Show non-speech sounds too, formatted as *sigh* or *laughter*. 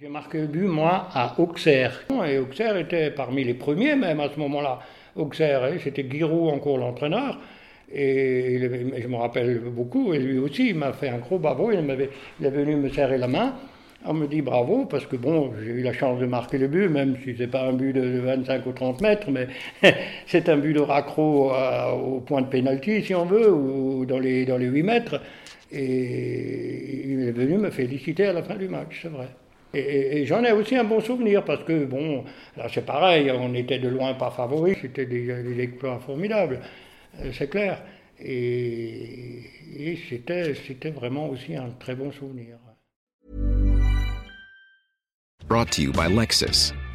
J'ai marqué le but, moi, à Auxerre. Et Auxerre était parmi les premiers, même à ce moment-là. Auxerre, hein, c'était Giroud encore l'entraîneur. Et je me rappelle beaucoup, et lui aussi, il m'a fait un gros bravo. Il, m'avait- il est venu me serrer la main. On me dit bravo, parce que bon, j'ai eu la chance de marquer le but, même si c'est pas un but de 25 ou 30 mètres, mais *laughs* c'est un but de raccro à- au point de pénalty, si on veut, ou dans les, dans les 8 mètres. Et il est venu me féliciter à la fin du match, c'est vrai. Et, j'en ai aussi un bon souvenir parce que, bon, là c'est pareil, on était de loin pas favoris, c'était des, des formidables, euh, c'est clair. Et, et c'était vraiment aussi un très bon souvenir. Brought to you by Lexus.